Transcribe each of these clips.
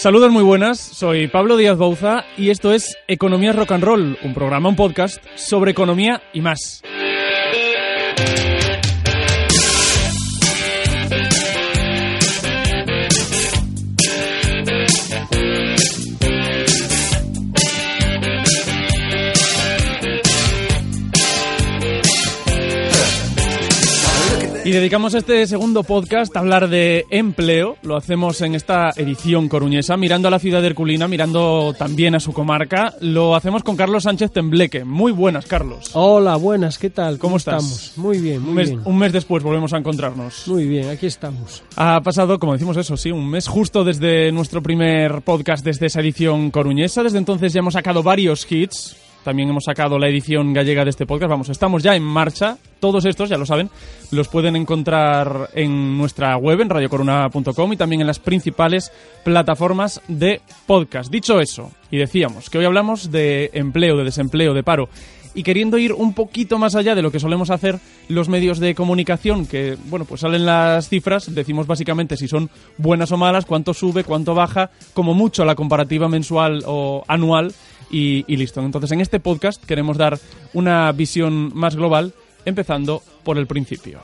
Saludos muy buenas, soy Pablo Díaz Bouza y esto es Economía Rock and Roll, un programa, un podcast sobre economía y más. Y dedicamos este segundo podcast a hablar de empleo. Lo hacemos en esta edición coruñesa, mirando a la ciudad de Herculina, mirando también a su comarca. Lo hacemos con Carlos Sánchez Tembleque. Muy buenas, Carlos. Hola, buenas, ¿qué tal? ¿Cómo, estás? Estamos? Muy bien, muy un mes, bien. Un mes después volvemos a encontrarnos. Muy bien, aquí estamos. Ha pasado, como decimos eso, sí, un mes justo desde nuestro primer podcast, desde esa edición coruñesa. Desde entonces ya hemos sacado varios hits. También hemos sacado la edición gallega de este podcast. Vamos, estamos ya en marcha. Todos estos, ya lo saben, los pueden encontrar en nuestra web, en radiocoruna.com y también en las principales plataformas de podcast. Dicho eso, y decíamos que hoy hablamos de empleo, de desempleo, de paro y queriendo ir un poquito más allá de lo que solemos hacer los medios de comunicación, que, bueno, pues salen las cifras, decimos básicamente si son buenas o malas, cuánto sube, cuánto baja, como mucho la comparativa mensual o anual y, listo. Entonces, en este podcast queremos dar una visión más global, empezando por el principio.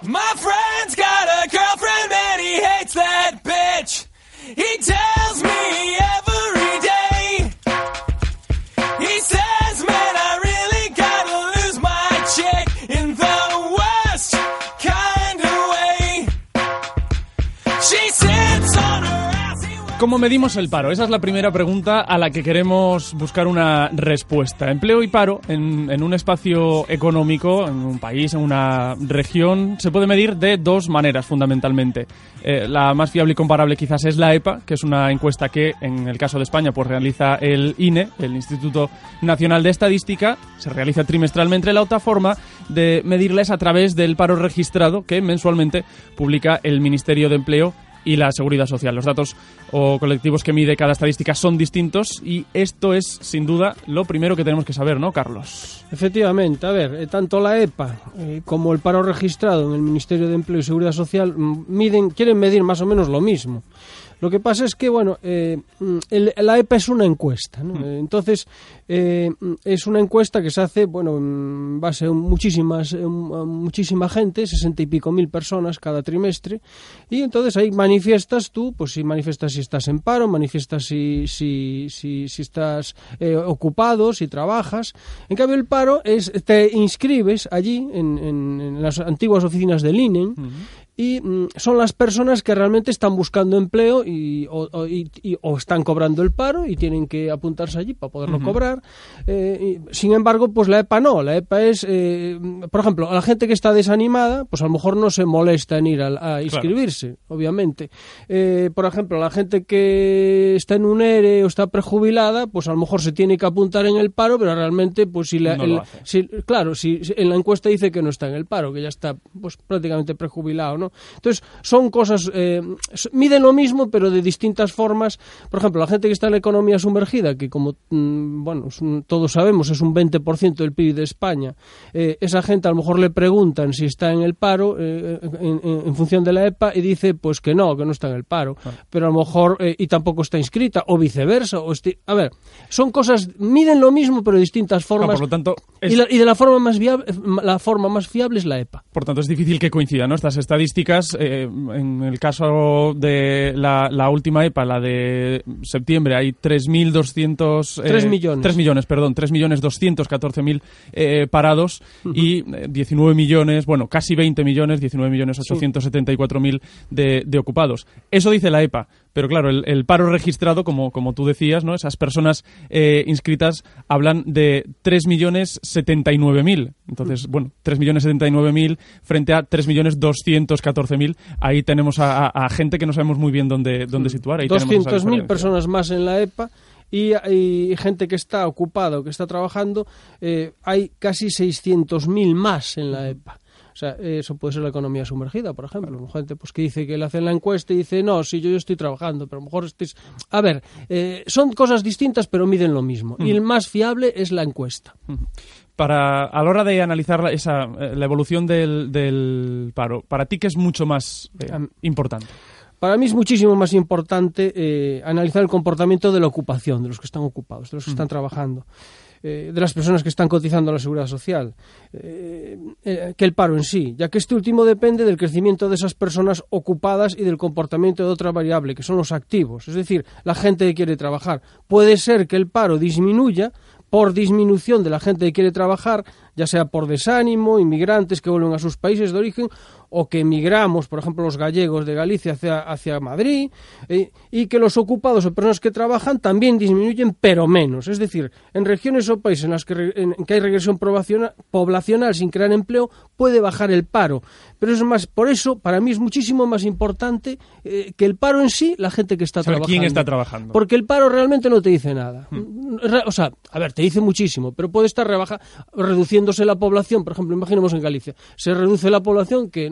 ¿Cómo medimos el paro? Esa es la primera pregunta a la que queremos buscar una respuesta. Empleo y paro en, un espacio económico, en un país, en una región, se puede medir de dos maneras fundamentalmente. Eh, la más fiable y comparable quizás es la EPA, que es una encuesta que en el caso de España pues realiza el INE, el Instituto Nacional de Estadística, se realiza trimestralmente. La otra forma de medirla es a través del paro registrado que mensualmente publica el Ministerio de Empleo y la seguridad social. Los datos o colectivos que mide cada estadística son distintos y esto es, sin duda, lo primero que tenemos que saber, ¿no, Carlos? Efectivamente, a ver, eh, tanto la EPA eh, como el paro registrado en el Ministerio de Empleo y Seguridad Social mm, miden, quieren medir más o menos lo mismo. Lo que pasa es que, bueno, eh, mm, el- la EPA es una encuesta, ¿no? Eh, Entonces, eh, mm, es una encuesta que se hace, bueno, en base a muchísimas, eh, a muchísima gente, sesenta y pico mil personas cada trimestre, y entonces ahí manifiestas tú, pues si manifiestas si estás en paro, manifiestas si, si, si, si estás eh, ocupado, si trabajas. En cambio, el paro es, te inscribes allí, en, en- en las antiguas oficinas del INE, y mm, son las personas que realmente están buscando empleo y o, o- y- y- o están cobrando el paro y tienen que apuntarse allí para poderlo cobrar. Eh, y, sin embargo, pues la EPA no. La EPA es, eh, por ejemplo, a la gente que está desanimada, pues a lo mejor no se molesta en ir a, a inscribirse, obviamente. Eh, por ejemplo, la gente que está en un ERE o está prejubilada, pues a lo mejor se tiene que apuntar en el paro, pero realmente, pues si la, No el- lo hace. si- claro, si, si en la encuesta dice que no está en el paro, que ya está pues prácticamente prejubilado, ¿no? Entonces, son cosas, eh, miden lo mismo, pero de distintas formas. Por ejemplo, la gente que está en la economía sumergida, que como, mm, bueno, un- todos sabemos, es un 20% del PIB de España, eh, esa gente a lo mejor le preguntan si está en el paro eh, en, en- en función de la EPA y dice pues que no, que no está en el paro, pero a lo mejor y tampoco está inscrita o viceversa. O a ver, son cosas, miden lo mismo, pero de distintas Ah, formas. por lo tanto, es, Y, la, y de la forma más viable, la forma más fiable es la EPA. por tanto, es difícil que coincidan ¿no? estas estadísticas. Eh, en el caso de la, la última EPA, la de septiembre, hay 3.200... Tres millones. 3 millones, perdón, 3.214.000 eh, parados y eh, 19 millones, bueno, casi 20 millones, 19 millones 874.000 de, de ocupados. Eso dice la EPA. Pero claro, el, el paro registrado, como, como tú decías, ¿no? esas personas eh, inscritas hablan de 3.079.000. Entonces, bueno, 3.079.000 frente a 3.214.000. Ahí tenemos a, a- a gente que no sabemos muy bien dónde, dónde situar. Tenemos esa 200.000 diferencia. personas más en la EPA y, y gente que está ocupada o que está trabajando, eh, hay casi 600.000 más en la EPA. O sea, eso puede ser la economía sumergida, por ejemplo. Gente pues que dice que le hacen la encuesta y dice, no, sí, yo, yo estoy trabajando, pero a lo mejor estés... A ver, eh, son cosas distintas, pero miden lo mismo. Y el más fiable es la encuesta. Para, a la hora de analizar la, esa, eh, la evolución del, del paro, ¿para ti qué es mucho más eh, importante? Para mí es muchísimo más importante eh, analizar el comportamiento de la ocupación, de los que están ocupados, de los que están trabajando, eh, de las personas que están cotizando a la seguridad social, eh, eh, que el paro en sí, ya que este último depende del crecimiento de esas personas ocupadas y del comportamiento de otra variable, que son los activos, es decir, la gente que quiere trabajar. Puede ser que el paro disminuya por disminución de la gente que quiere trabajar, ya sea por desánimo, inmigrantes que vuelven a sus países de origen o que emigramos, por ejemplo, los gallegos de Galicia hacia, hacia Madrid, eh, y que los ocupados o personas que trabajan también disminuyen, pero menos. Es decir, en regiones o países en las que, re- en que hay regresión poblaciona- poblacional sin crear empleo, puede bajar el paro. Pero es más, por eso, para mí es muchísimo más importante eh, que el paro en sí, la gente que está Saber trabajando. quién está trabajando. Porque el paro realmente no te dice nada. Re- O sea, a ver, te dice muchísimo, pero puede estar rebaja, reduciéndose la población. Por ejemplo, imaginemos en Galicia. Se reduce la población, que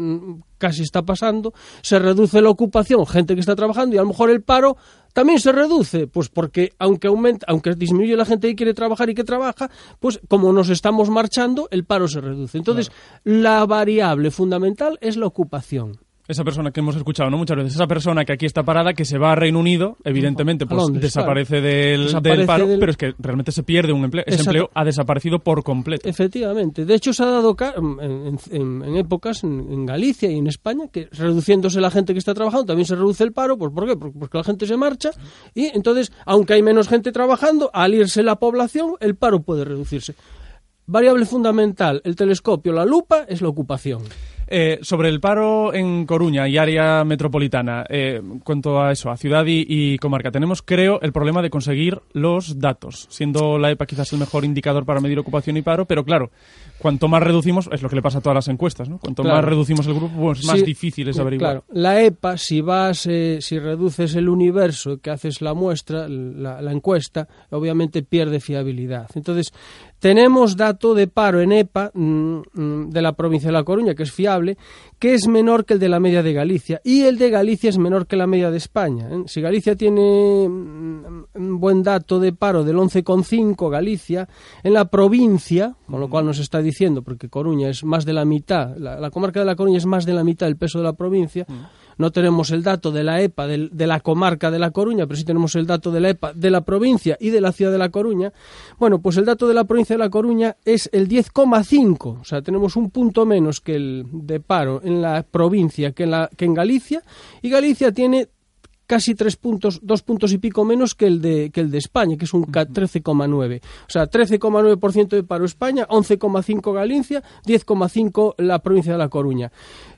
casi está pasando, se reduce la ocupación, gente que está trabajando, y a lo mejor el paro también se reduce, pues porque aunque aumenta, aunque disminuye la gente que quiere trabajar y que trabaja, pues como nos estamos marchando, el paro se reduce. Entonces, la variable fundamental es la ocupación. Esa persona que hemos escuchado, ¿no? Muchas veces, esa persona que aquí está parada, que se va a Reino Unido, evidentemente, pues Londres, desaparece del, Desaparece del paro, del- pero es que realmente se pierde un empleo. Ese Exacto. empleo ha desaparecido por completo. Efectivamente. De hecho, se ha dado en, en- en épocas en, en Galicia y en España que reduciéndose la gente que está trabajando también se reduce el paro. Pues, ¿Por qué? Porque la gente se marcha y entonces, aunque hay menos gente trabajando, al irse la población, el paro puede reducirse. Variable fundamental, el telescopio, la lupa, es la ocupación. Eh, sobre el paro en Coruña y área metropolitana, eh, cuanto a eso, a ciudad y, y comarca, tenemos, creo, el problema de conseguir los datos, siendo la EPA quizás el mejor indicador para medir ocupación y paro, pero claro, cuanto más reducimos, es lo que le pasa a todas las encuestas, ¿no? Cuanto Claro. más reducimos el grupo, pues más Sí, difícil es averiguar. Claro, la EPA, si vas, eh, si reduces el universo que haces la muestra, la, la encuesta, obviamente pierde fiabilidad. Entonces, tenemos dato de paro en EPA mm, mm, de la provincia de La Coruña, que es fiable, que es menor que el de la media de Galicia. Y el de Galicia es menor que la media de España. ¿eh? Si Galicia tiene mm, un buen dato de paro del 11,5, Galicia, en la provincia, con lo cual nos está diciendo, porque Coruña es más de la mitad, la comarca de La Coruña es más de la mitad del peso de la provincia, no tenemos el dato de la EPA del- de, la comarca de La Coruña, pero sí tenemos el dato de la EPA de la provincia y de la ciudad de La Coruña. Bueno, pues el dato de la provincia de La Coruña es el 10,5, o sea, tenemos un punto menos que el de paro en la provincia que en, la, que en Galicia, y Galicia tiene casi tres puntos, dos puntos y pico menos que el de, que el de España, que es un ca- 13,9. O sea, 13,9% de paro España, 11,5 Galicia, 10,5 la provincia de La Coruña.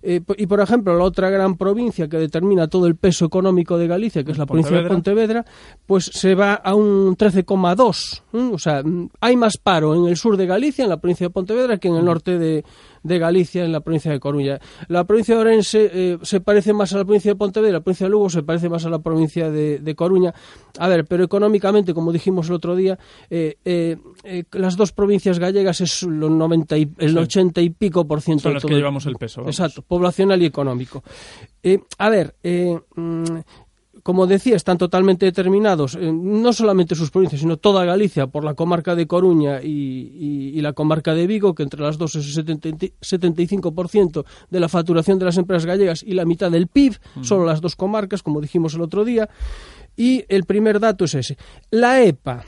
Eh, y, por ejemplo, la otra gran provincia que determina todo el peso económico de Galicia, que es la provincia de Pontevedra, pues se va a un 13,2. ¿m? O sea, hay más paro en el sur de Galicia, en la provincia de Pontevedra, que en el norte de, de Galicia, en la provincia de Coruña. La provincia de Orense eh, se parece más a la provincia de Pontevedra, la provincia de Lugo se parece más a la provincia de, de Coruña. A ver, pero económicamente, como dijimos el otro día, eh, eh, las dos provincias gallegas es los 90 y, el Sí. 80 y pico por ciento Son de las que el- llevamos el peso. vamos. Exacto, poblacional y económico. A ver, mm, como decía, están totalmente determinados, eh, no solamente sus provincias, sino toda Galicia por la comarca de Coruña y, y- y la comarca de Vigo, que entre las dos es el 70 y- 75% de la facturación de las empresas gallegas y la mitad del PIB, solo las dos comarcas, como dijimos el otro día. Y el primer dato es ese. La EPA,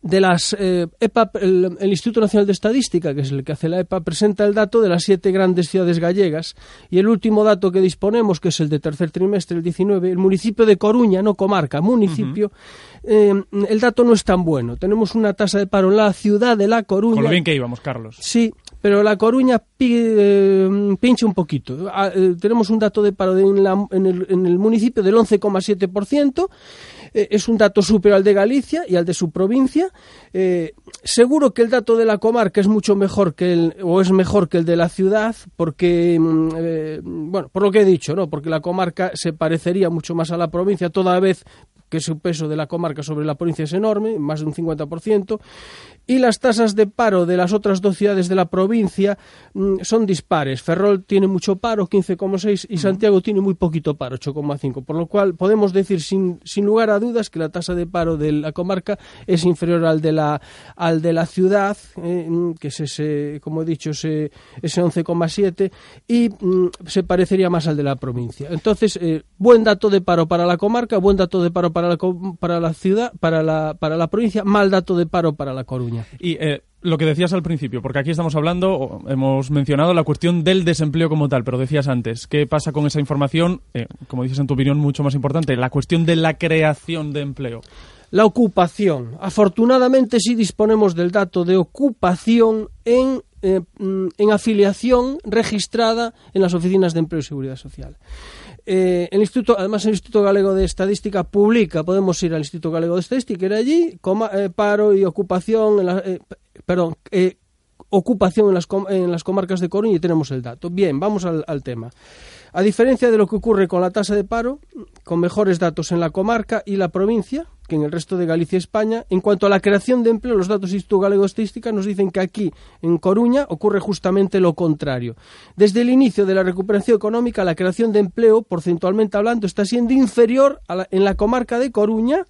de las eh, EPA, el, el Instituto Nacional de Estadística, que es el que hace la EPA, presenta el dato de las siete grandes ciudades gallegas y el último dato que disponemos, que es el de tercer trimestre, el 19, el municipio de Coruña, no comarca, municipio, eh, el dato no es tan bueno. Tenemos una tasa de paro en la ciudad de La Coruña. Con lo bien que íbamos, Carlos. Sí, pero La Coruña eh, pincha un poquito. Ah, tenemos un dato de paro de en, la- en el, en el municipio del 11,7%. Eh, es un dato superior al de Galicia y al de su provincia. Eh, seguro que el dato de la comarca es mucho mejor que el, o es mejor que el de la ciudad, porque, mm, eh, bueno, por lo que he dicho, ¿no? Porque la comarca se parecería mucho más a la provincia, toda vez que su peso de la comarca sobre la provincia es enorme, más de un 50%, y las tasas de paro de las otras dos ciudades de la provincia mm, son dispares. Ferrol tiene mucho paro, 15,6, y Santiago tiene muy poquito paro, 8,5, por lo cual podemos decir sin, sin lugar a dudas que la tasa de paro de la comarca es inferior al de la, al de la ciudad, eh, mm, que es ese, como he dicho, ese, ese 11,7, y mm, se parecería más al de la provincia. Entonces, eh, buen dato de paro para la comarca, buen dato de paro para la, co- para la ciudad, para la, para la provincia, mal dato de paro para la Coruña. Y eh, lo que decías al principio, porque aquí estamos hablando, hemos mencionado la cuestión del desempleo como tal, pero decías antes, ¿qué pasa con esa información? Eh, como dices en tu opinión, mucho más importante, la cuestión de la creación de empleo. La ocupación. Afortunadamente sí disponemos del dato de ocupación en, eh, mm, en afiliación registrada en las oficinas de empleo y seguridad social. Eh, el Instituto, además el Instituto Galego de Estadística publica, podemos ir al Instituto Galego de Estadística, ir allí, coma- eh, paro y ocupación, en la- eh, perdón, eh, ocupación en las, en las comarcas de Coruña y tenemos el dato. Bien, vamos al tema. A diferencia de lo que ocurre con la tasa de paro, con mejores datos en la comarca y la provincia que en el resto de Galicia y España, en cuanto a la creación de empleo, los datos Instituto Galego Estadística nos dicen que aquí, en Coruña, ocurre justamente lo contrario. Desde el inicio de la recuperación económica, la creación de empleo, porcentualmente hablando, está siendo inferior a la- en la comarca de Coruña,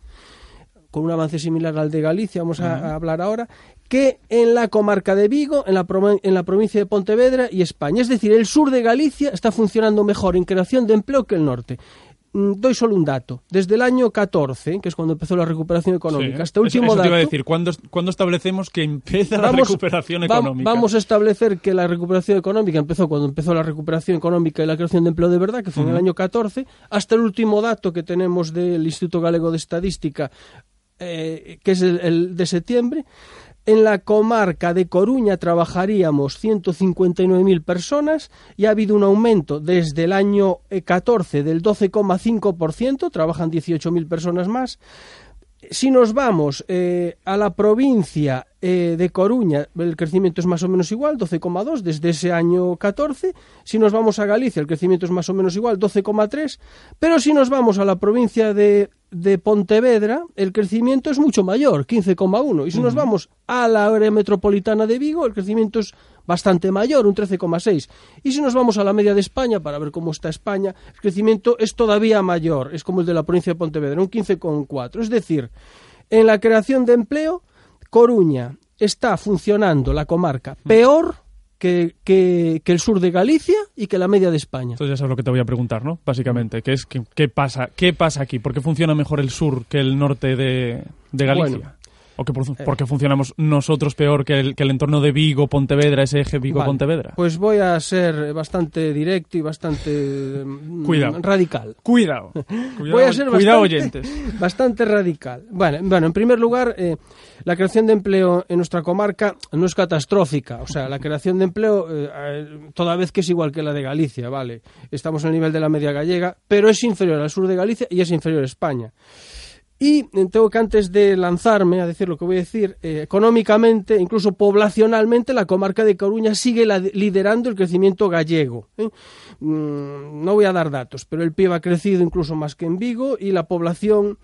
con un avance similar al de Galicia, vamos a, a hablar ahora, que en la comarca de Vigo, en la, en la provincia de Pontevedra y España. Es decir, el sur de Galicia está funcionando mejor en creación de empleo que el norte. Mm, Doy solo un dato. Desde el año 14, que es cuando empezó la recuperación económica, Sí, hasta el eso- último eso te iba a dato, decir, ¿cuándo, cuándo establecemos que empieza la Vamos- recuperación vam- económica? Vamos a establecer que la recuperación económica empezó cuando empezó la recuperación económica y la creación de empleo de verdad, que fue en el año 14, hasta el último dato que tenemos del Instituto Galego de Estadística, eh, que es el, el de septiembre. En la comarca de Coruña trabajaríamos 159.000 personas y ha habido un aumento desde el año eh, 14 del 12,5%, trabajan 18.000 personas más. Si nos vamos eh, a la provincia eh, de Coruña, el crecimiento es más o menos igual, 12,2 desde ese año 14. Si nos vamos a Galicia, el crecimiento es más o menos igual, 12,3. Pero si nos vamos a la provincia de, de Pontevedra, el crecimiento es mucho mayor, 15,1. Y si nos vamos a la área metropolitana de Vigo, el crecimiento es bastante mayor, un 13,6. Y si nos vamos a la media de España, para ver cómo está España, el crecimiento es todavía mayor, es como el de la provincia de Pontevedra, un 15,4. Es decir, en la creación de empleo, Coruña está funcionando la comarca peor que, que- que el sur de Galicia y que la media de España. Entonces ya sabes lo que te voy a preguntar, ¿no? Básicamente, que es que- qué pasa, qué pasa aquí, por qué funciona mejor el sur que el norte de, de Galicia. Bueno. ¿O que por, por qué funcionamos nosotros peor que el, que el entorno de Vigo, Pontevedra, ese eje Vale, Vigo-Pontevedra? Pues voy a ser bastante directo y bastante mm, Cuidado. radical. Cuidado. Cuidado, Voy a ser cuidado bastante, oyentes. bastante radical. Bueno, bueno, en primer lugar, eh, la creación de empleo en nuestra comarca no es catastrófica. O sea, la creación de empleo, eh, eh, toda vez que es igual que la de Galicia, ¿vale? Estamos en el nivel de la media gallega, pero es inferior al sur de Galicia y es inferior a España. Y tengo que antes de lanzarme a decir lo que voy a decir, eh, económicamente, incluso poblacionalmente, la comarca de Coruña sigue liderando el crecimiento gallego. ¿eh? Mm, no voy a dar datos, pero el PIB ha crecido incluso más que en Vigo y la población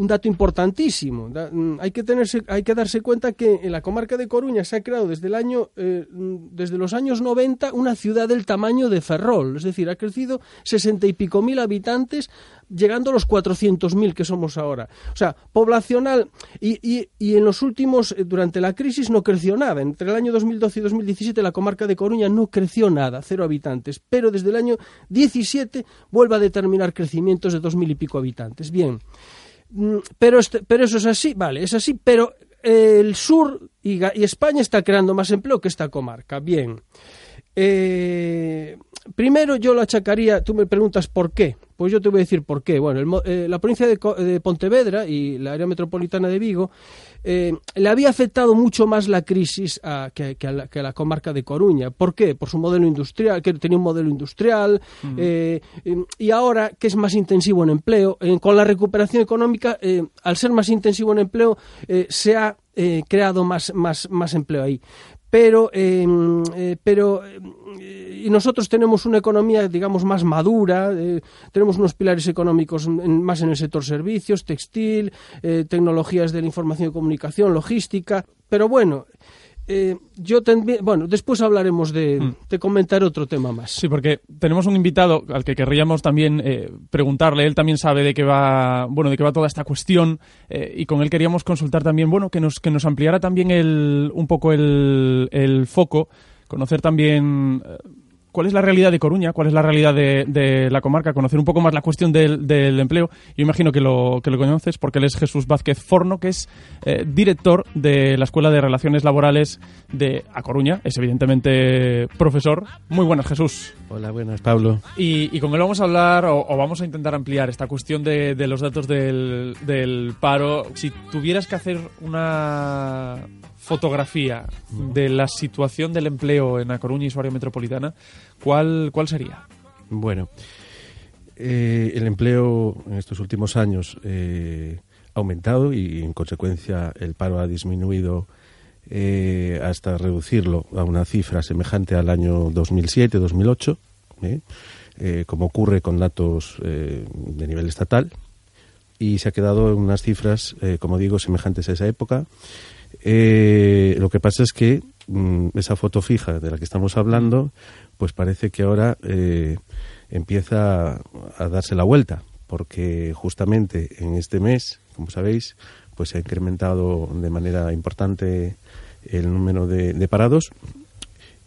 un dato importantísimo. Mm, hay, que tenerse, hay que darse cuenta que en la comarca de Coruña se ha creado desde, el año, eh, mm, desde los años 90 una ciudad del tamaño de Ferrol. Es decir, ha crecido sesenta y pico mil habitantes, llegando a los 400.000 que somos ahora. O sea, poblacional. Y, y- y en los últimos, eh, durante la crisis, no creció nada. Entre el año 2012 y 2017, la comarca de Coruña no creció nada, cero habitantes. Pero desde el año 17 vuelve a determinar crecimientos de 2.000 y pico habitantes. Bien. Mm, pero, este- pero eso es así, vale, es así, pero eh, el sur y, España está creando más empleo que esta comarca. Bien. Eh, primero yo lo achacaría, tú me preguntas por qué. Pues yo te voy a decir por qué. Bueno, el eh, la provincia de, de Pontevedra y la área metropolitana de Vigo eh, le había afectado mucho más la crisis a- que, que a la, que a la comarca de Coruña. ¿Por qué? Por su modelo industrial, que tenía un modelo industrial eh, eh, y ahora que es más intensivo en empleo, eh, con la recuperación económica, al ser más intensivo en empleo, se ha eh, creado más, más, más empleo ahí. Pero, eh, eh, pero eh, y nosotros tenemos una economía, digamos, más madura, eh, tenemos unos pilares económicos en- más en el sector servicios, textil, eh, tecnologías de la información y comunicación, logística, pero bueno. Eh, yo también, bueno, después hablaremos de, de comentar otro tema más. Sí, porque tenemos un invitado al que querríamos también eh, preguntarle. Él también sabe de qué va, bueno, de qué va toda esta cuestión eh, y con él queríamos consultar también, bueno, que nos que nos ampliara también el, un poco el, el foco, conocer también cuál es la realidad de Coruña, cuál es la realidad de, de la comarca, conocer un poco más la cuestión del, del empleo. Yo imagino que lo, que lo conoces porque él es Jesús Vázquez Forno, que es eh, director de la Escuela de Relaciones Laborales de A Coruña. Es evidentemente profesor. Muy buenas, Jesús. Hola, buenas, Pablo. Y, y con él vamos a hablar o, o vamos a intentar ampliar esta cuestión de, de los datos del, del paro. Si tuvieras que hacer una fotografía de la situación del empleo en A Coruña y su área metropolitana, ¿cuál, cuál sería? Bueno, eh, el empleo en estos últimos años eh, ha aumentado y, en consecuencia, el paro ha disminuido eh, hasta reducirlo a una cifra semejante al año 2007-2008, ¿eh? Eh, como ocurre con datos de nivel estatal, y se ha quedado en unas cifras, como digo, semejantes a esa época. Eh, lo que pasa es que mm, esa foto fija de la que estamos hablando, pues parece que ahora eh, empieza a, darse la vuelta, porque justamente en este mes, como sabéis, pues se ha incrementado de manera importante el número de, de parados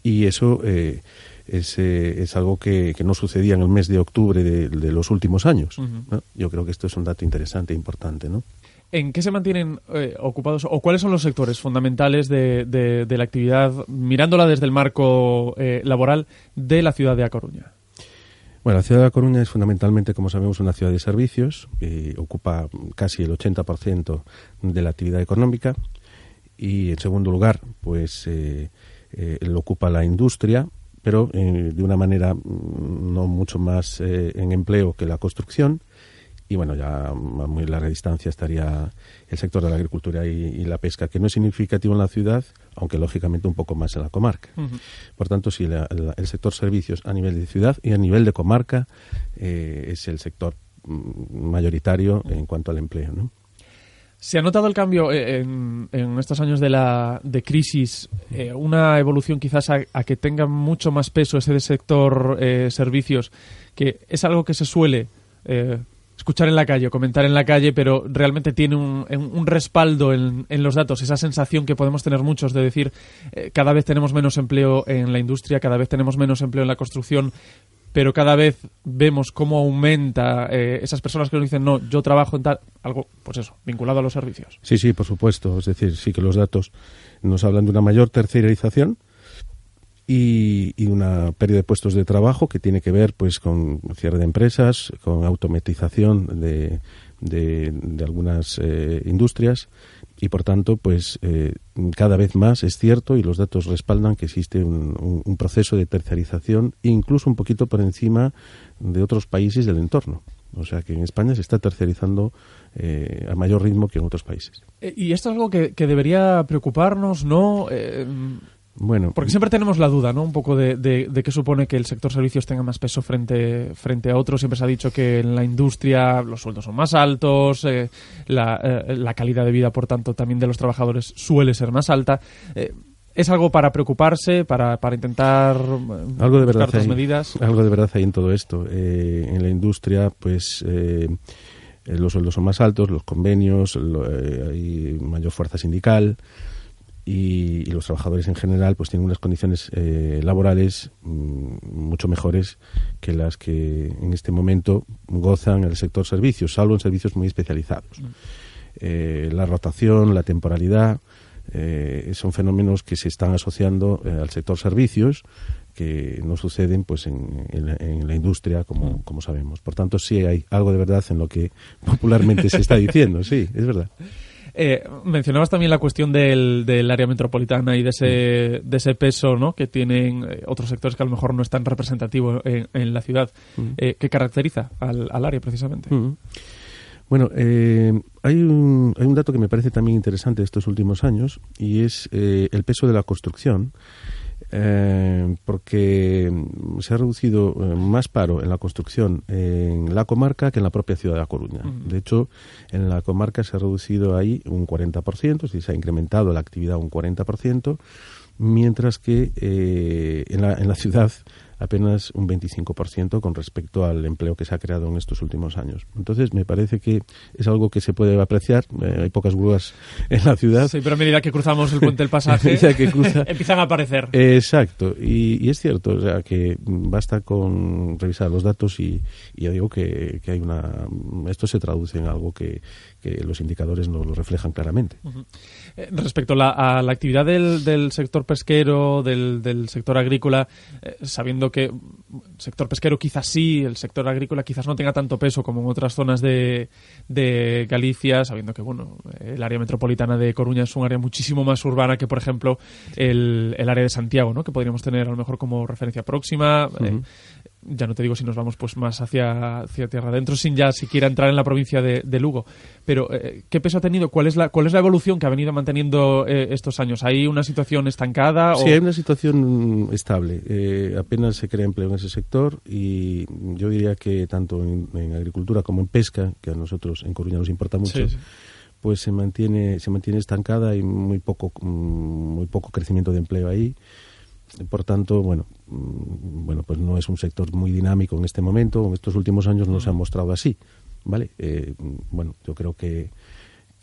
y eso eh, es, eh, es algo que, que no sucedía en el mes de octubre de, de los últimos años. Yo creo que esto es un dato interesante e importante, ¿no? ¿En qué se mantienen eh, ocupados o cuáles son los sectores fundamentales de, de- la actividad, mirándola desde el marco eh, laboral de la ciudad de A Coruña? Bueno, la ciudad de La Coruña es fundamentalmente, como sabemos, una ciudad de servicios, que ocupa casi el 80% de la actividad económica y, en segundo lugar, pues eh, eh, lo ocupa la industria, pero eh, de una manera mm, no mucho más eh, en empleo que la construcción. Y bueno, ya a muy larga distancia estaría el sector de la agricultura y, y la pesca, que no es significativo en la ciudad, aunque lógicamente un poco más en la comarca. Por tanto, sí, la- la- el sector servicios a nivel de ciudad y a nivel de comarca eh, es el sector mm, mayoritario en cuanto al empleo. ¿no? ¿Se ha notado el cambio eh, en, en estos años de, la, de crisis, eh, una evolución quizás a, a que tenga mucho más peso ese sector eh, servicios, que es algo que se suele eh, escuchar en la calle comentar en la calle, pero realmente tiene un, un respaldo en, en los datos, esa sensación que podemos tener muchos de decir eh, cada vez tenemos menos empleo en la industria, cada vez tenemos menos empleo en la construcción, pero cada vez vemos cómo aumenta eh, esas personas que nos dicen, no, yo trabajo en tal, algo, pues eso, vinculado a los servicios. Sí, sí, por supuesto. Es decir, sí que los datos nos hablan de una mayor tercerización y, y una pérdida de puestos de trabajo que tiene que ver pues con cierre de empresas, con automatización de, de, algunas eh, industrias y por tanto pues eh, cada vez más es cierto y los datos respaldan que existe un, un- proceso de tercerización incluso un poquito por encima de otros países del entorno. O sea que en España se está tercerizando eh, a mayor ritmo que en otros países. Eh, Y esto es algo que, que debería preocuparnos, ¿no? Bueno, porque siempre tenemos la duda, ¿no? Un poco de, de- de qué supone que el sector servicios tenga más peso frente, frente a otros. Siempre se ha dicho que en la industria los sueldos son más altos, eh, la, eh, la calidad de vida, por tanto, también de los trabajadores suele ser más alta. Eh, ¿Es algo para preocuparse, para, para intentar eh, algo de buscar verdad hay, medidas? algo de verdad hay en todo esto. Eh, en la industria, pues los sueldos son más altos, los convenios, lo- eh, hay mayor fuerza sindical y, y los trabajadores en general, pues tienen unas condiciones eh, laborales mm, mucho mejores que las que en este momento gozan el sector servicios, salvo en servicios muy especializados. Eh, la rotación, la temporalidad, eh, son fenómenos que se están asociando eh, al sector servicios que no suceden pues en, en la, en la industria como, como sabemos. Por tanto, sí hay algo de verdad en lo que popularmente se está diciendo, sí, es verdad. Eh, mencionabas también la cuestión del, del área metropolitana y de ese, de ese peso ¿no? que tienen eh, otros sectores que a lo mejor no es tan representativo en, en la ciudad. Eh, ¿Qué caracteriza al, al área precisamente? Mm. Bueno, eh, hay, un, hay un dato que me parece también interesante de estos últimos años y es eh, el peso de la construcción. Eh, porque se ha reducido eh, más paro en la construcción en la comarca que en la propia ciudad de La Coruña. De hecho, en la comarca se ha reducido ahí un 40%, es decir, se ha incrementado la actividad un 40%, mientras que eh, en, la, en la ciudad apenas un 25% con respecto al empleo que se ha creado en estos últimos años. Entonces, me parece que es algo que se puede apreciar. Eh, hay pocas grúas en la ciudad. Sí, pero a medida que cruzamos el puente del pasaje, medida que cruza- empiezan a aparecer. Exacto, y, y es cierto, o sea, que basta con revisar los datos y, y ya digo que, que hay una. Esto se traduce en algo que, que los indicadores nos lo reflejan claramente. Eh, Respecto a la, a la actividad del, del sector pesquero, del, del sector agrícola, eh, sabiendo que el sector pesquero quizás sí, el sector agrícola quizás no tenga tanto peso como en otras zonas de, de Galicia, sabiendo que bueno, el área metropolitana de Coruña es un área muchísimo más urbana que, por ejemplo, el, el área de Santiago, ¿no? que podríamos tener a lo mejor como referencia próxima. eh, ya no te digo si nos vamos pues más hacia, hacia tierra adentro sin ya siquiera entrar en la provincia de, de Lugo pero eh, ¿qué peso ha tenido? ¿Cuál es la, cuál es la evolución que ha venido manteniendo eh, estos años? ¿hay una situación estancada? Sí, o... hay una situación estable. Eh, apenas se crea empleo en ese sector y yo diría que tanto en, en agricultura como en pesca, que a nosotros en Coruña nos importa mucho, Sí, sí. pues se mantiene se mantiene estancada y muy poco mm, muy poco crecimiento de empleo ahí. Por tanto, bueno, mm, bueno, pues no es un sector muy dinámico en este momento. En estos últimos años no se ha mostrado así, ¿vale? Eh, bueno, yo creo que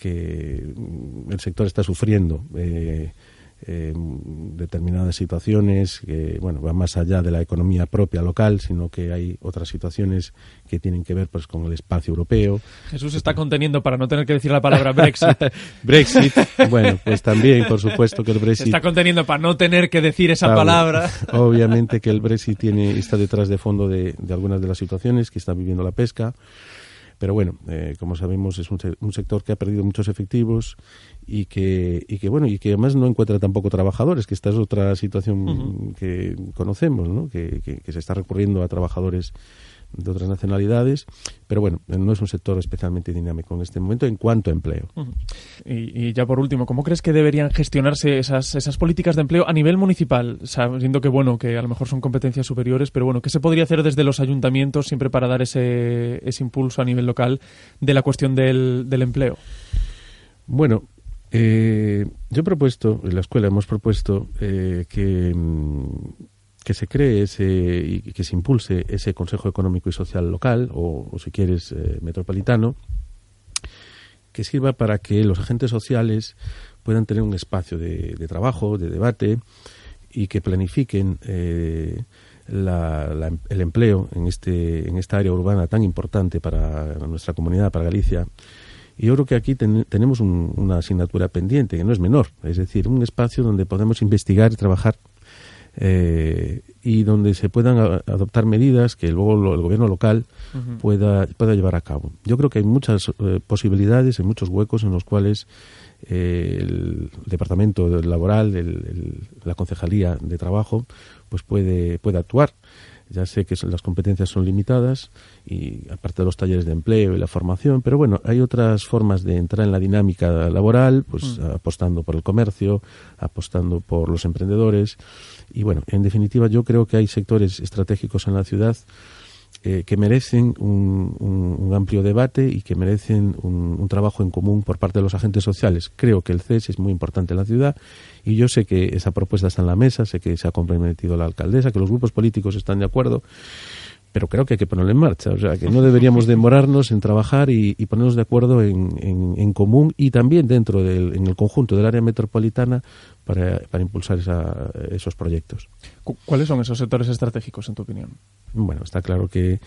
que mm, el sector está sufriendo eh, eh, determinadas situaciones que bueno van más allá de la economía propia local, sino que hay otras situaciones que tienen que ver pues con el espacio europeo. Jesús está conteniendo para no tener que decir la palabra Brexit. Brexit, bueno, pues también, por supuesto que el Brexit está conteniendo para no tener que decir esa Claro, palabra. Obviamente que el Brexit tiene, está detrás de fondo de, de algunas de las situaciones que está viviendo la pesca. Pero bueno, eh, como sabemos, es un, un sector que ha perdido muchos efectivos y que, y que bueno y que además no encuentra tampoco trabajadores, que esta es otra situación que conocemos, ¿no? Que, que- que se está recurriendo a trabajadores de otras nacionalidades. Pero bueno, no es un sector especialmente dinámico en este momento en cuanto a empleo. Y, y ya por último, ¿cómo crees que deberían gestionarse esas, esas políticas de empleo a nivel municipal? Sabiendo que, bueno, que a lo mejor son competencias superiores, pero bueno, ¿qué se podría hacer desde los ayuntamientos siempre para dar ese, ese impulso a nivel local de la cuestión del, del empleo? Bueno, eh, yo he propuesto, en la escuela hemos propuesto eh, que, mm, que se cree ese y que se impulse ese Consejo Económico y Social local, o, o si quieres, eh, metropolitano, que sirva para que los agentes sociales puedan tener un espacio de, trabajo, de debate y que planifiquen eh, la- el empleo en, este, en esta área urbana tan importante para nuestra comunidad, para Galicia. Y yo creo que aquí ten- tenemos un- una asignatura pendiente, que no es menor, es decir, un espacio donde podemos investigar y trabajar eh, y donde se puedan a- adoptar medidas que luego lo- el gobierno local pueda, pueda llevar a cabo. Yo creo que hay muchas eh, posibilidades, hay muchos huecos en los cuales eh, el departamento laboral, el- el- la concejalía de trabajo, pues puede, puede actuar. Ya sé que las competencias son limitadas y aparte de los talleres de empleo y la formación, pero bueno, hay otras formas de entrar en la dinámica laboral, pues apostando por el comercio, apostando por los emprendedores. Y bueno, en definitiva yo creo que hay sectores estratégicos en la ciudad eh, que merecen un, amplio debate y que merecen un, un trabajo en común por parte de los agentes sociales. Creo que el CES es muy importante en la ciudad y yo sé que esa propuesta está en la mesa, sé que se ha comprometido la alcaldesa, que los grupos políticos están de acuerdo, pero creo que hay que ponerlo en marcha. O sea, que no deberíamos demorarnos en trabajar y, ponernos de acuerdo en, en- común y también dentro del en el conjunto del área metropolitana para, impulsar esa- esos proyectos. Cu- ¿Cuáles son esos sectores estratégicos, en tu opinión? Bueno, está claro que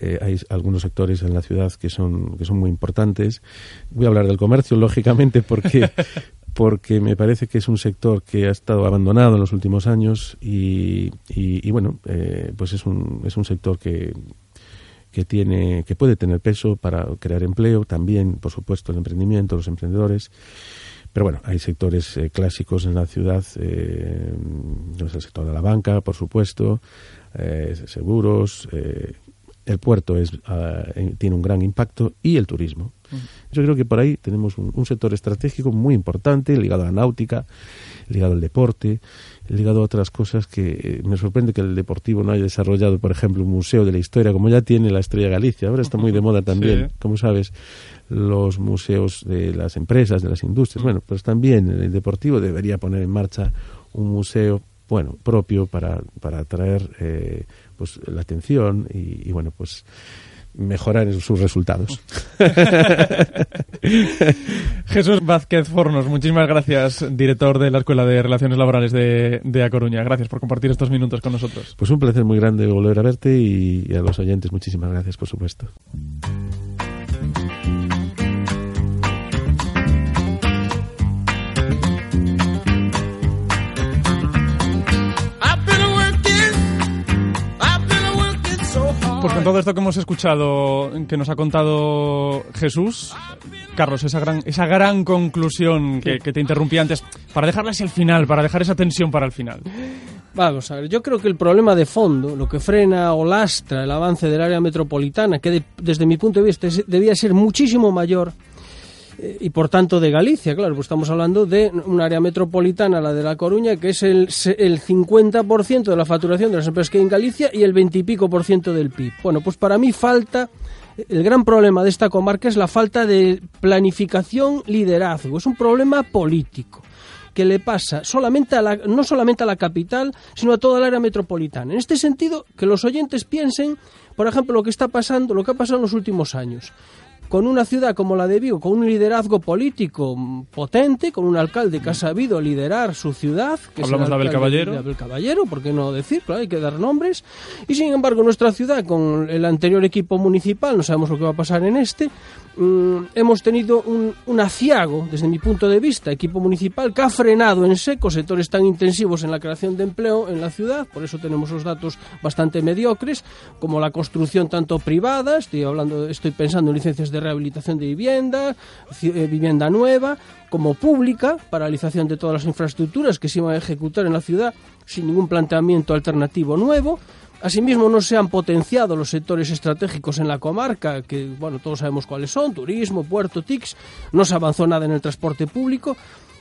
eh, hay algunos sectores en la ciudad que son, que son muy importantes. Voy a hablar del comercio, lógicamente, porque, porque me parece que es un sector que ha estado abandonado en los últimos años y, y- y, bueno, eh, pues es un, es un sector que, que tiene que puede tener peso para crear empleo, también, por supuesto, el emprendimiento, los emprendedores. Pero bueno, hay sectores eh, clásicos en la ciudad, eh, el sector de la banca, por supuesto, eh, seguros, eh, el puerto es, eh, tiene un gran impacto y el turismo. Yo creo que por ahí tenemos un, un sector estratégico muy importante ligado a la náutica, ligado al deporte, ligado a otras cosas que eh, me sorprende que el deportivo no haya desarrollado, por ejemplo, un museo de la historia, como ya tiene la Estrella Galicia. Ahora está muy de moda también, Sí. como sabes, los museos de las empresas, de las industrias. Bueno, pues también el deportivo debería poner en marcha un museo, bueno, propio para, para atraer eh, pues la atención y, y, bueno, pues mejorar sus resultados. Jesús Vázquez Fornos, muchísimas gracias, director de la Escuela de Relaciones Laborales de, de A Coruña. Gracias por compartir estos minutos con nosotros. Pues un placer muy grande volver a verte y, y a los oyentes muchísimas gracias, por supuesto. Todo esto que hemos escuchado, que nos ha contado Jesús, Carlos, esa gran, esa gran conclusión que, que te interrumpí antes, para dejarla hacia el final, para dejar esa tensión para el final. Vamos a ver, yo creo que el problema de fondo, lo que frena o lastra el avance del área metropolitana, que de- desde mi punto de vista debía ser muchísimo mayor, y por tanto de Galicia, claro, pues estamos hablando de un área metropolitana, la de La Coruña, que es el, el 50% de la facturación de las empresas que hay en Galicia y el 20 y pico por ciento del PIB. Bueno, pues para mí falta, el gran problema de esta comarca es la falta de planificación, liderazgo, es un problema político que le pasa solamente a la, no solamente a la capital, sino a toda el área metropolitana. En este sentido, que los oyentes piensen, por ejemplo, lo que está pasando, lo que ha pasado en los últimos años. Con una ciudad como la de Vigo, con un liderazgo político potente, con un alcalde que ha sabido liderar su ciudad. Que Hablamos de Abel Caballero. de Abel Caballero, ¿por qué no decir? Claro, hay que dar nombres. Y sin embargo, nuestra ciudad, con el anterior equipo municipal, no sabemos lo que va a pasar en este, mm, hemos tenido un, un aciago, desde mi punto de vista, equipo municipal, que ha frenado en seco sectores tan intensivos en la creación de empleo en la ciudad, por eso tenemos los datos bastante mediocres, como la construcción tanto privada, estoy hablando, estoy pensando en licencias de rehabilitación de vivienda, ci- eh, vivienda nueva, como pública, paralización de todas las infraestructuras que se iban a ejecutar en la ciudad sin ningún planteamiento alternativo nuevo. Asimismo, no se han potenciado los sectores estratégicos en la comarca, que bueno, todos sabemos cuáles son, turismo, puerto, TICS, no se avanzó nada en el transporte público.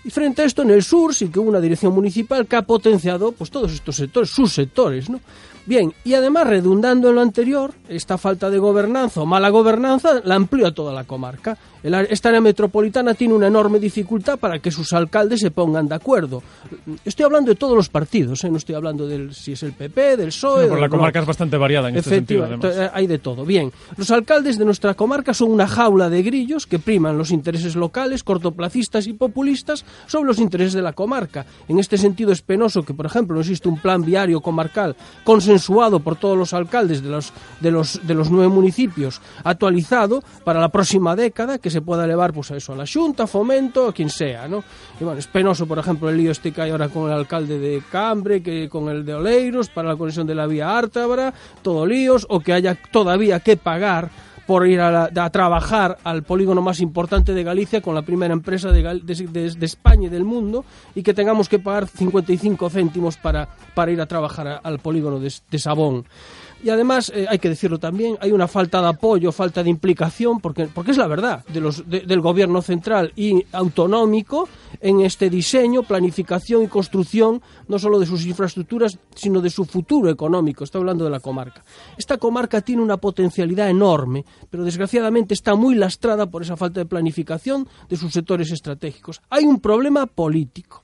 Y frente a esto, en el sur sí que hubo una dirección municipal que ha potenciado pues todos estos sectores, sus sectores, ¿no? Bien, y además, redundando en lo anterior, esta falta de gobernanza o mala gobernanza la amplió a toda la comarca. Esta área metropolitana tiene una enorme dificultad para que sus alcaldes se pongan de acuerdo. Estoy hablando de todos los partidos, ¿eh? no estoy hablando del si es el PP, del PSOE. Por la comarca es bastante variada en este sentido, además. eh, hay de todo. Bien, los alcaldes de nuestra comarca son una jaula de grillos que priman los intereses locales, cortoplacistas y populistas sobre los intereses de la comarca. En este sentido es penoso que, por ejemplo, no existe un plan viario comarcal consensuado por todos los alcaldes de los, de los, de los nueve municipios, actualizado para la próxima década, que se pueda elevar pues, a eso, a la Junta, Fomento, a quien sea, ¿no? Y es penoso, por ejemplo, el lío este que hay ahora con el alcalde de Cambre, que con el de Oleiros, para la conexión de la vía Ártabra, todo líos, o que haya todavía que pagar por ir a, la- a trabajar al polígono más importante de Galicia con la primera empresa de, de- de- España y del mundo y que tengamos que pagar 55 céntimos para, para ir a trabajar al polígono de Sabón. Y además, eh, hay que decirlo también, hay una falta de apoyo, falta de implicación, porque, porque es la verdad, del gobierno central y autonómico en este diseño, planificación y construcción, no solo de sus infraestructuras, sino de su futuro económico. Estoy hablando de la comarca. Esta comarca tiene una potencialidad enorme, pero desgraciadamente está muy lastrada por esa falta de planificación de sus sectores estratégicos. Hay un problema político.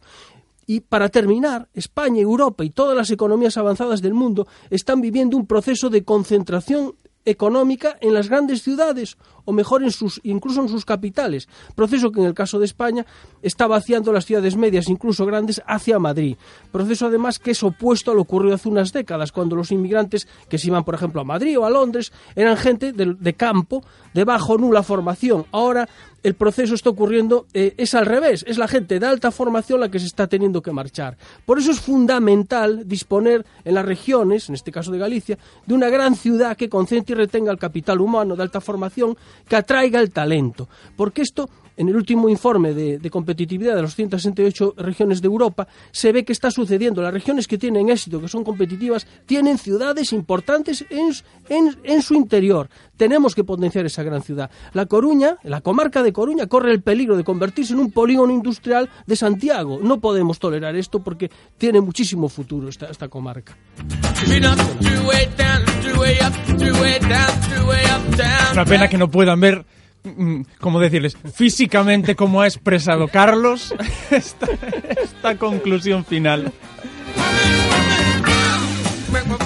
Y para terminar, España, Europa y todas las economías avanzadas del mundo están viviendo un proceso de concentración económica en las grandes ciudades o mejor en sus incluso en sus capitales, proceso que en el caso de España está vaciando las ciudades medias, incluso grandes, hacia Madrid. Proceso además que es opuesto a lo ocurrido hace unas décadas, cuando los inmigrantes que se iban, por ejemplo, a Madrid o a Londres, eran gente de, de campo, de bajo nula formación. Ahora el proceso está ocurriendo, eh, es al revés, es la gente de alta formación la que se está teniendo que marchar. Por eso es fundamental disponer en las regiones, en este caso de Galicia, de una gran ciudad que concentre y retenga el capital humano de alta formación, que atraiga el talento. Porque esto en el último informe de, de competitividad de las 168 regiones de Europa, se ve que está sucediendo. Las regiones que tienen éxito, que son competitivas, tienen ciudades importantes en, en, en su interior. Tenemos que potenciar esa gran ciudad. La Coruña, la comarca de Coruña, corre el peligro de convertirse en un polígono industrial de Santiago. No podemos tolerar esto porque tiene muchísimo futuro esta, esta comarca. Una pena que no puedan ver, ¿cómo decirles? Físicamente cómo ha expresado Carlos esta, esta conclusión final.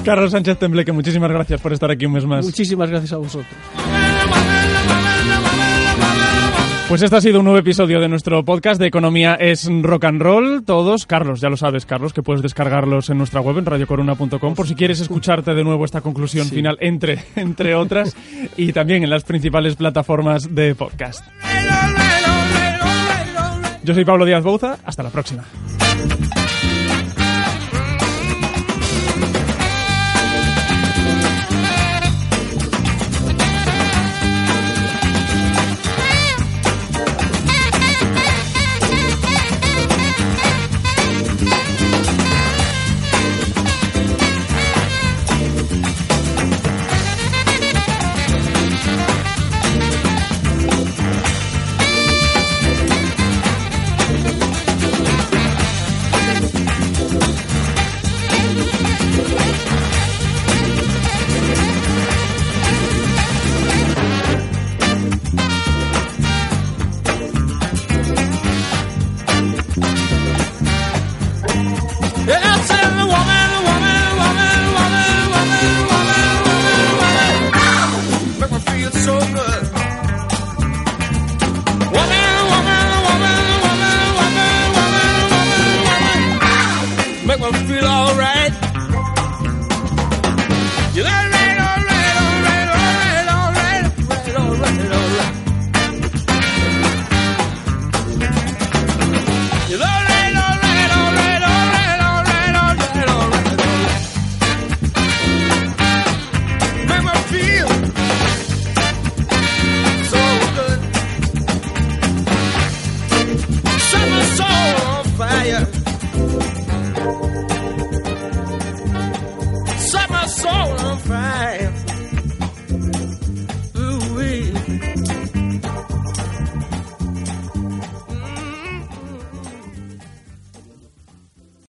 Carlos Sánchez Tembleque, muchísimas gracias por estar aquí un mes más. Muchísimas gracias a vosotros. Pues este ha sido un nuevo episodio de nuestro podcast de Economía es Rock and Roll. Todos, Carlos, ya lo sabes, Carlos, que puedes descargarlos en nuestra web en radiocoruna.com por si quieres escucharte de nuevo esta conclusión final, entre, entre otras, y también en las principales plataformas de podcast. Yo soy Pablo Díaz Bouza, hasta la próxima.